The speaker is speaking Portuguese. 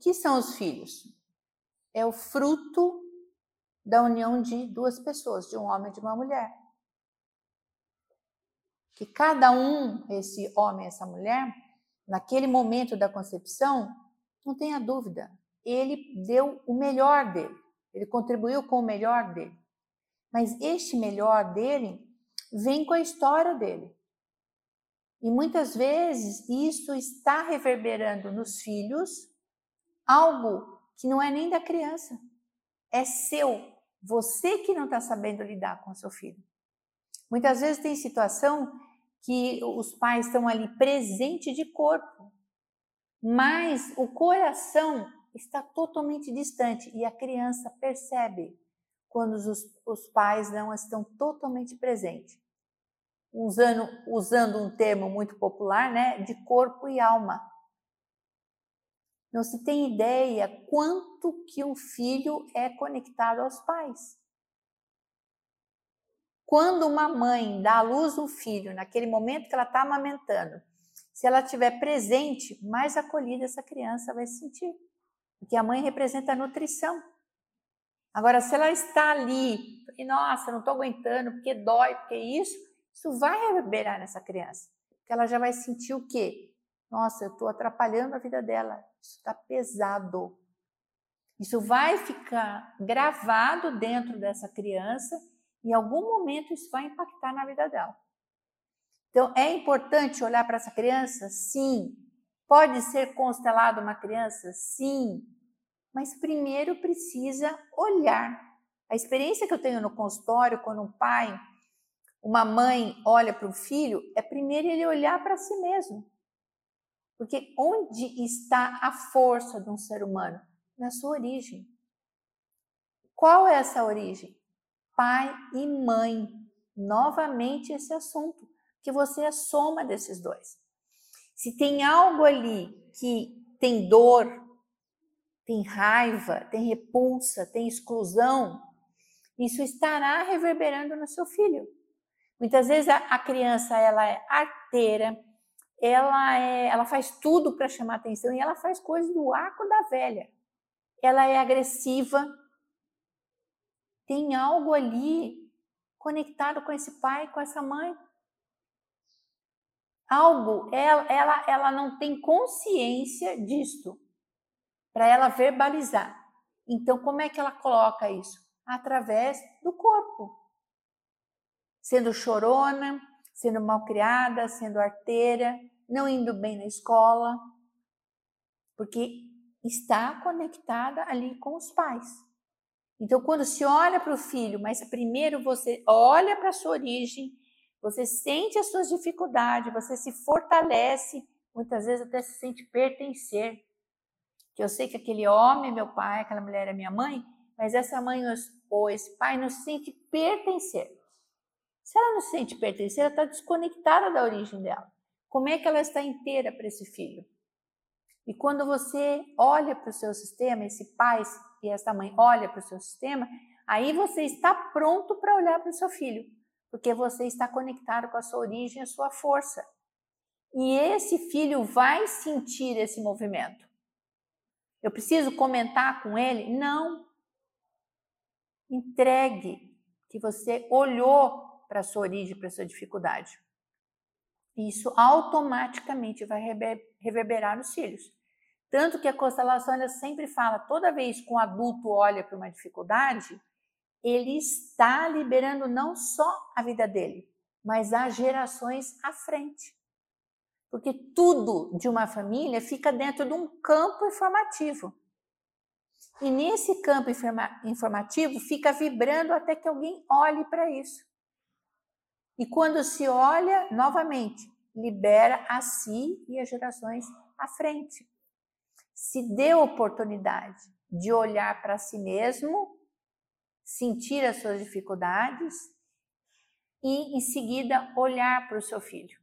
que são os filhos? É o fruto da união de duas pessoas, de um homem e de uma mulher. Que cada um, esse homem e essa mulher, naquele momento da concepção, não tenha dúvida, ele deu o melhor dele, ele contribuiu com o melhor dele. Mas este melhor dele vem com a história dele. E muitas vezes isso está reverberando nos filhos algo que não é nem da criança, é seu. Você que não está sabendo lidar com o seu filho. Muitas vezes tem situação que os pais estão ali presente de corpo, mas o coração está totalmente distante e a criança percebe quando os, os pais não estão totalmente presentes. Usando, usando um termo muito popular, né, de corpo e alma. Não se tem ideia quanto que um filho é conectado aos pais. Quando uma mãe dá à luz um filho, naquele momento que ela está amamentando, se ela estiver presente, mais acolhida essa criança vai se sentir. Porque a mãe representa a nutrição. Agora, se ela está ali, e nossa, não estou aguentando, porque dói, porque isso, isso vai reverberar nessa criança. Porque ela já vai sentir o quê? Nossa, eu estou atrapalhando a vida dela. Isso está pesado. Isso vai ficar gravado dentro dessa criança e em algum momento isso vai impactar na vida dela. Então, é importante olhar para essa criança? Sim. Pode ser constelado uma criança? Sim. Mas primeiro precisa olhar. A experiência que eu tenho no consultório, quando um pai, uma mãe olha para o filho, é primeiro ele olhar para si mesmo. Porque onde está a força de um ser humano? Na sua origem. Qual é essa origem? Pai e mãe. Novamente esse assunto, que você é soma desses dois. Se tem algo ali que tem dor, tem raiva, tem repulsa, tem exclusão, isso estará reverberando no seu filho. Muitas vezes a, a criança ela é arteira, ela, é, ela faz tudo para chamar atenção e ela faz coisas do arco da velha. Ela é agressiva. Tem algo ali conectado com esse pai, com essa mãe. Algo, ela, ela, ela não tem consciência disto para ela verbalizar. Então, como é que ela coloca isso? Através do corpo. Sendo chorona, sendo malcriada, sendo arteira, não indo bem na escola, porque está conectada ali com os pais. Então, quando se olha para o filho, mas primeiro você olha para a sua origem, você sente as suas dificuldades, você se fortalece, muitas vezes até se sente pertencer. Que eu sei que aquele homem é meu pai, aquela mulher é minha mãe, mas essa mãe ou esse pai não se sente pertencer. Se ela não se sente pertencer, ela está desconectada da origem dela. Como é que ela está inteira para esse filho? E quando você olha para o seu sistema, esse pai e essa mãe olha para o seu sistema, aí você está pronto para olhar para o seu filho, porque você está conectado com a sua origem, a sua força. E esse filho vai sentir esse movimento. Eu preciso comentar com ele? Não. Entregue que você olhou para a sua origem, para sua dificuldade isso automaticamente vai reverberar nos filhos. Tanto que a constelação ela sempre fala, toda vez que um adulto olha para uma dificuldade, ele está liberando não só a vida dele, mas as gerações à frente. Porque tudo de uma família fica dentro de um campo informativo. E nesse campo informativo fica vibrando até que alguém olhe para isso. E quando se olha novamente, libera a si e as gerações à frente. Se dê oportunidade de olhar para si mesmo, sentir as suas dificuldades e, em seguida, olhar para o seu filho.